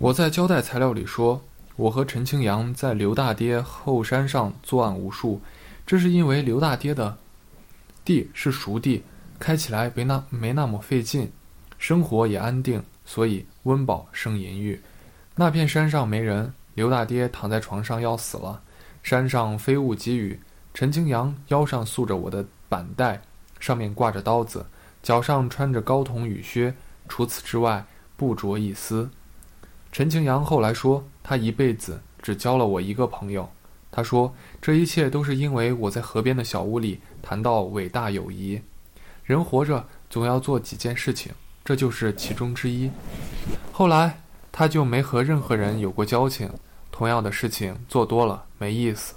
我在交代材料里说，我和陈清扬在刘大爹后山上作案无数，这是因为刘大爹的地是熟地，开起来没那没那么费劲，生活也安定，所以温饱胜淫欲。那片山上没人，刘大爹躺在床上要死了，山上飞雾急雨，陈清扬腰上束着我的板带，上面挂着刀子，脚上穿着高筒雨靴，除此之外不着一丝。陈清扬后来说，他一辈子只交了我一个朋友。他说，这一切都是因为我在河边的小屋里谈到伟大友谊。人活着总要做几件事情，这就是其中之一。后来他就没和任何人有过交情。同样的事情做多了没意思。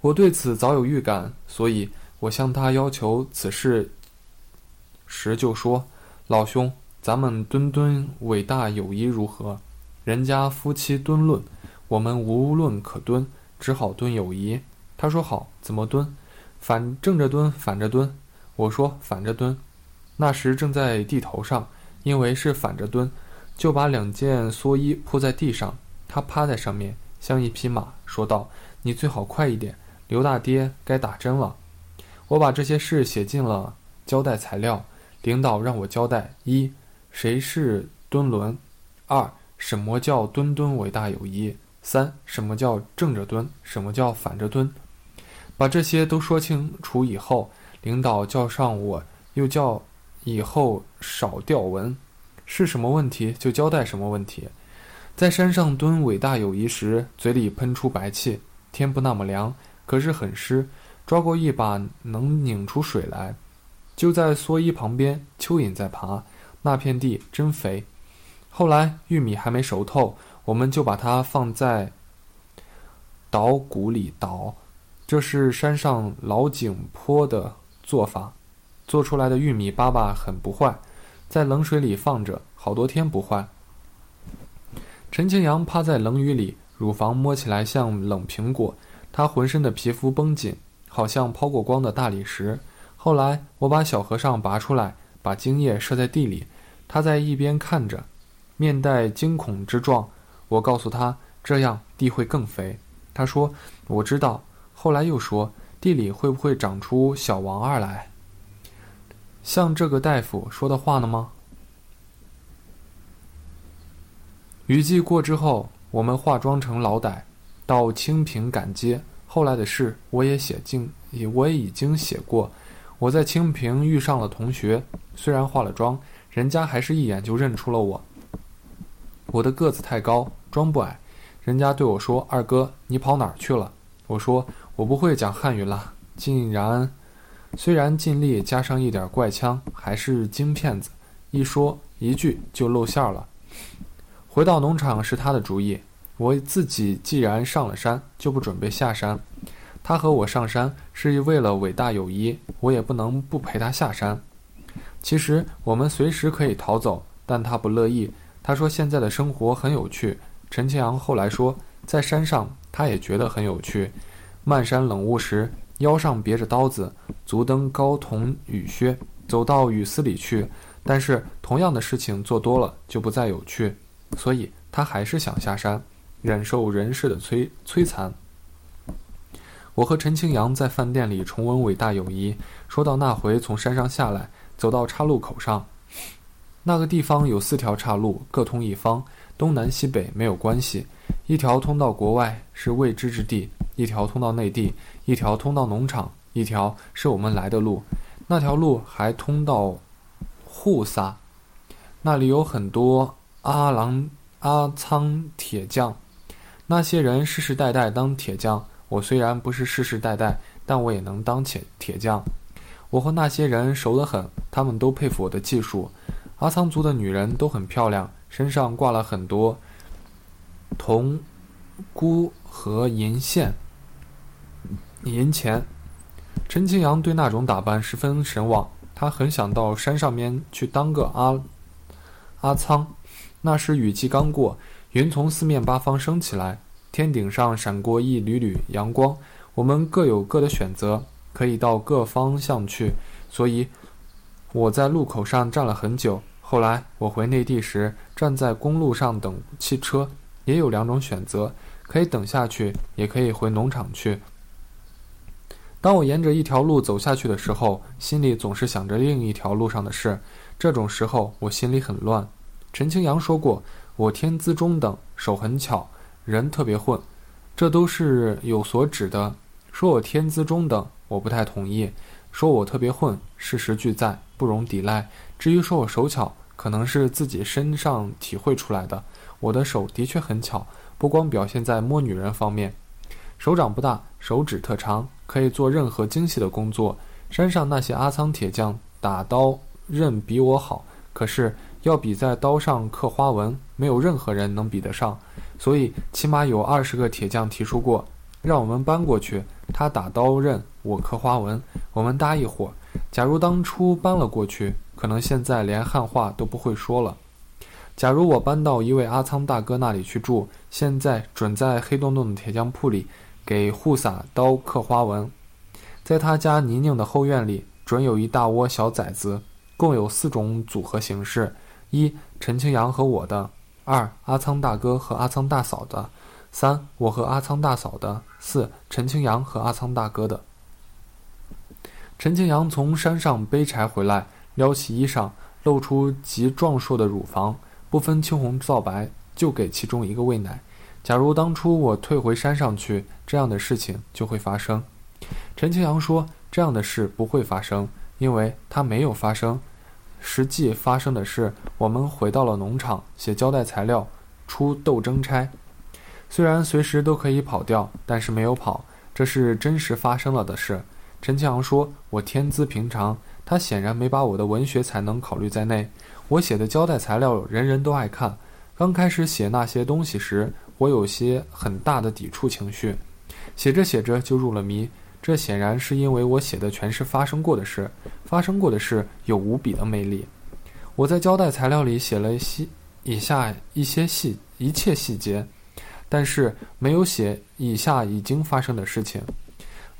我对此早有预感，所以我向他要求此事时就说：“老兄。”咱们敦敦伟大友谊如何？人家夫妻敦论，我们无论可敦，只好敦友谊。他说好，怎么敦？反正着蹲，反着蹲。我说反着蹲。那时正在地头上，因为是反着蹲，就把两件蓑衣铺在地上，他趴在上面，像一匹马，说道：“你最好快一点，刘大爹该打针了。”我把这些事写进了交代材料，领导让我交代一。谁是敦伦？二，什么叫敦敦伟大友谊？三，什么叫正着蹲？什么叫反着蹲？把这些都说清楚以后，领导叫上我，又叫以后少调文，是什么问题就交代什么问题。在山上蹲伟大友谊时，嘴里喷出白气，天不那么凉，可是很湿，抓过一把能拧出水来，就在蓑衣旁边，蚯蚓在爬。那片地真肥，后来玉米还没熟透，我们就把它放在捣谷里捣，这是山上老井坡的做法。做出来的玉米粑粑很不坏，在冷水里放着好多天不坏。陈清扬趴在冷雨里，乳房摸起来像冷苹果，他浑身的皮肤绷紧，好像抛过光的大理石。后来我把小和尚拔出来。把精液射在地里，他在一边看着，面带惊恐之状。我告诉他，这样地会更肥。他说：“我知道。”后来又说：“地里会不会长出小王二来？像这个大夫说的话呢吗？”雨季过之后，我们化妆成老歹，到清平赶街。后来的事，我也写进，也我也已经写过。我在清平遇上了同学，虽然化了妆，人家还是一眼就认出了我。我的个子太高，装不矮，人家对我说：“二哥，你跑哪儿去了？”我说：“我不会讲汉语了。”竟然，虽然尽力加上一点怪腔，还是京骗子，一说一句就露馅了。回到农场是他的主意，我自己既然上了山，就不准备下山。他和我上山是为了伟大友谊，我也不能不陪他下山。其实我们随时可以逃走，但他不乐意。他说现在的生活很有趣。陈清扬后来说，在山上他也觉得很有趣。漫山冷雾时，腰上别着刀子，足蹬高筒雨靴，走到雨丝里去。但是同样的事情做多了就不再有趣，所以他还是想下山，忍受人世的摧摧残。我和陈清扬在饭店里重温伟大友谊，说到那回从山上下来，走到岔路口上，那个地方有四条岔路，各通一方，东南西北没有关系，一条通到国外是未知之地，一条通到内地，一条通到农场，一条是我们来的路，那条路还通到沪撒，那里有很多阿郎阿仓铁匠，那些人世世代代当铁匠。我虽然不是世世代代，但我也能当铁铁匠。我和那些人熟得很，他们都佩服我的技术。阿仓族的女人都很漂亮，身上挂了很多铜箍和银线、银钱。陈清扬对那种打扮十分神往，他很想到山上面去当个阿阿仓。那时雨季刚过，云从四面八方升起来。天顶上闪过一缕缕阳光，我们各有各的选择，可以到各方向去。所以我在路口上站了很久。后来我回内地时，站在公路上等汽车，也有两种选择：可以等下去，也可以回农场去。当我沿着一条路走下去的时候，心里总是想着另一条路上的事。这种时候，我心里很乱。陈清扬说过，我天资中等，手很巧，人特别混，这都是有所指的。说我天资中等，我不太同意。说我特别混，事实俱在，不容抵赖。至于说我手巧，可能是自己身上体会出来的。我的手的确很巧，不光表现在摸女人方面，手掌不大，手指特长。可以做任何精细的工作。山上那些阿仓铁匠打刀刃比我好，可是要比在刀上刻花纹，没有任何人能比得上。所以起码有二十个铁匠提出过，让我们搬过去，他打刀刃，我刻花纹，我们搭一伙。假如当初搬了过去，可能现在连汉话都不会说了。假如我搬到一位阿仓大哥那里去住，现在准在黑洞洞的铁匠铺里。给护撒刀刻花纹，在他家泥泞的后院里，准有一大窝小崽子，共有四种组合形式：一、陈清扬和我的；二、阿仓大哥和阿仓大嫂的；三、我和阿仓大嫂的；四、陈清扬和阿仓大哥的。陈清扬从山上背柴回来，撩起衣裳，露出极壮硕的乳房，不分青红皂白，就给其中一个喂奶。假如当初我退回山上去，这样的事情就会发生。陈清扬说：“这样的事不会发生，因为它没有发生。实际发生的是，我们回到了农场，写交代材料，出斗争差。虽然随时都可以跑掉，但是没有跑，这是真实发生了的事。”陈庆阳说：“我天资平常，他显然没把我的文学才能考虑在内。我写的交代材料，人人都爱看。刚开始写那些东西时。”我有些很大的抵触情绪，写着写着就入了迷。这显然是因为我写的全是发生过的事，发生过的事有无比的魅力。我在交代材料里写了细以下一些细一切细节，但是没有写以下已经发生的事情。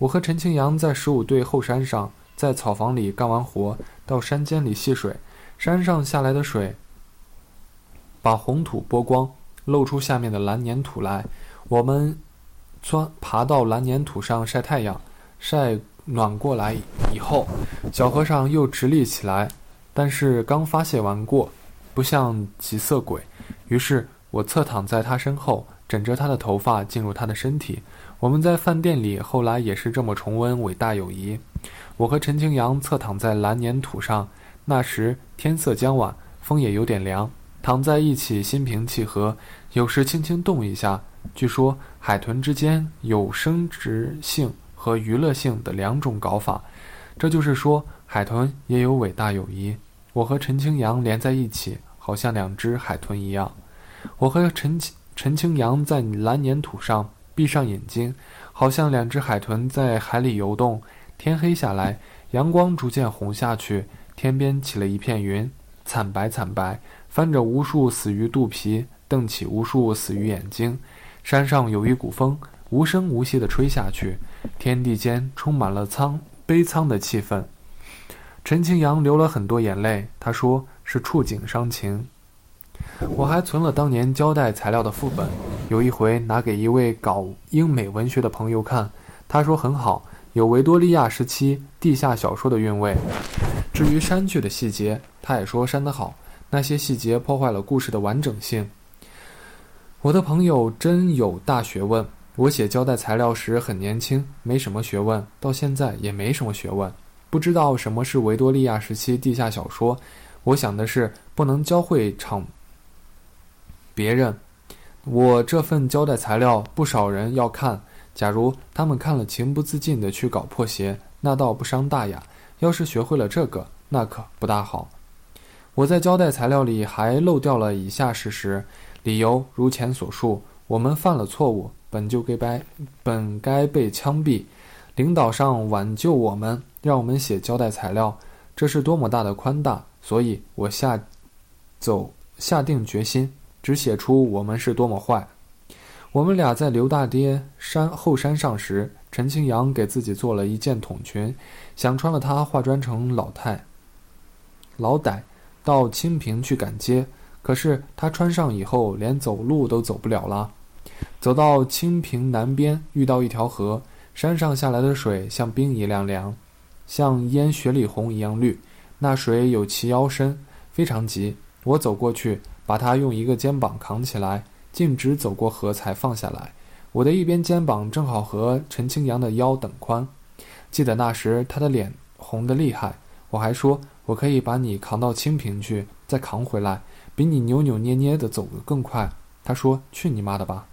我和陈清扬在十五队后山上，在草房里干完活，到山间里戏水，山上下来的水把红土剥光。露出下面的蓝粘土来，我们钻爬到蓝粘土上晒太阳，晒暖过来以后，小和尚又直立起来，但是刚发泄完过，不像急色鬼，于是我侧躺在他身后，枕着他的头发进入他的身体。我们在饭店里后来也是这么重温伟大友谊。我和陈清扬侧躺在蓝粘土上，那时天色将晚，风也有点凉。躺在一起，心平气和，有时轻轻动一下。据说海豚之间有生殖性和娱乐性的两种搞法，这就是说海豚也有伟大友谊。我和陈清扬连在一起，好像两只海豚一样。我和陈陈清扬在蓝粘土上闭上眼睛，好像两只海豚在海里游动。天黑下来，阳光逐渐红下去，天边起了一片云，惨白惨白。翻着无数死鱼肚皮，瞪起无数死鱼眼睛。山上有一股风，无声无息地吹下去，天地间充满了苍悲苍的气氛。陈清扬流了很多眼泪，他说是触景伤情。我还存了当年交代材料的副本，有一回拿给一位搞英美文学的朋友看，他说很好，有维多利亚时期地下小说的韵味。至于删去的细节，他也说删得好。那些细节破坏了故事的完整性。我的朋友真有大学问。我写交代材料时很年轻，没什么学问，到现在也没什么学问，不知道什么是维多利亚时期地下小说。我想的是不能教会场别人。我这份交代材料不少人要看，假如他们看了情不自禁地去搞破鞋，那倒不伤大雅；要是学会了这个，那可不大好。我在交代材料里还漏掉了以下事实，理由如前所述：我们犯了错误，本就该被本该被枪毙，领导上挽救我们，让我们写交代材料，这是多么大的宽大！所以我下走下定决心，只写出我们是多么坏。我们俩在刘大爹山后山上时，陈清扬给自己做了一件筒裙，想穿了它化妆成老太老歹。到清平去赶街。可是他穿上以后，连走路都走不了了。走到清平南边，遇到一条河，山上下来的水像冰一样凉，像烟雪里红一样绿。那水有齐腰深，非常急。我走过去，把他用一个肩膀扛起来，径直走过河才放下来。我的一边肩膀正好和陈清扬的腰等宽。记得那时他的脸红得厉害，我还说我可以把你扛到清平去，再扛回来。比你扭扭捏捏的走得更快。他说：“去你妈的吧！”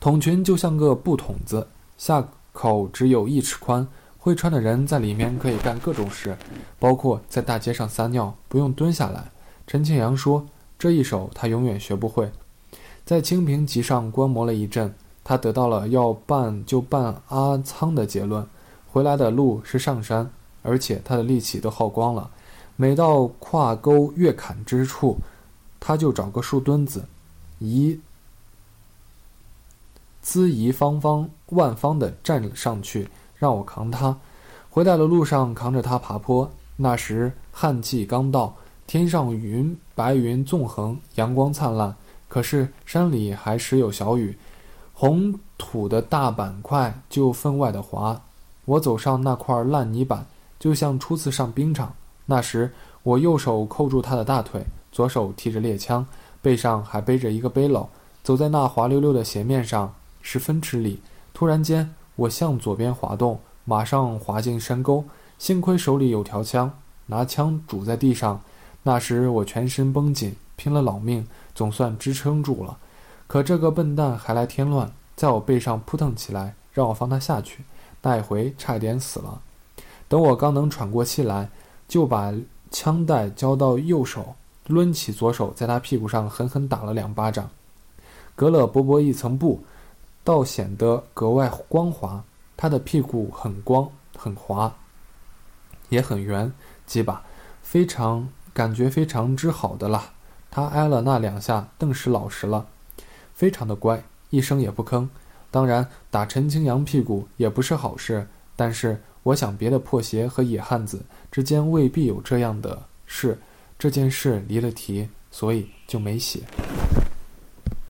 筒裙就像个布筒子，下口只有一尺宽，会穿的人在里面可以干各种事，包括在大街上撒尿，不用蹲下来。陈庆阳说：“这一手他永远学不会。”在清平集上观摩了一阵，他得到了要办就办阿仓的结论。回来的路是上山，而且他的力气都耗光了。每到跨沟越坎之处，他就找个树墩子，移恣移方方万方的站上去，让我扛他。回来的路上扛着他爬坡。那时旱季刚到，天上云白云纵横，阳光灿烂。可是山里还时有小雨，红土的大板块就分外的滑。我走上那块烂泥板，就像初次上冰场。那时，我右手扣住他的大腿，左手提着猎枪，背上还背着一个背篓，走在那滑溜溜的斜面上，十分吃力。突然间，我向左边滑动，马上滑进深沟。幸亏手里有条枪，拿枪拄在地上。那时我全身绷紧，拼了老命，总算支撑住了。可这个笨蛋还来添乱，在我背上扑腾起来，让我放他下去。那一回差一点死了。等我刚能喘过气来。就把枪带交到右手，抡起左手，在他屁股上狠狠打了两巴掌，隔了薄薄一层布，倒显得格外光滑。他的屁股很光很滑，也很圆，几把，非常感觉非常之好的啦。他挨了那两下，顿时老实了，非常的乖，一声也不吭。当然，打陈青扬屁股也不是好事，但是。我想，别的破鞋和野汉子之间未必有这样的事。这件事离了题，所以就没写。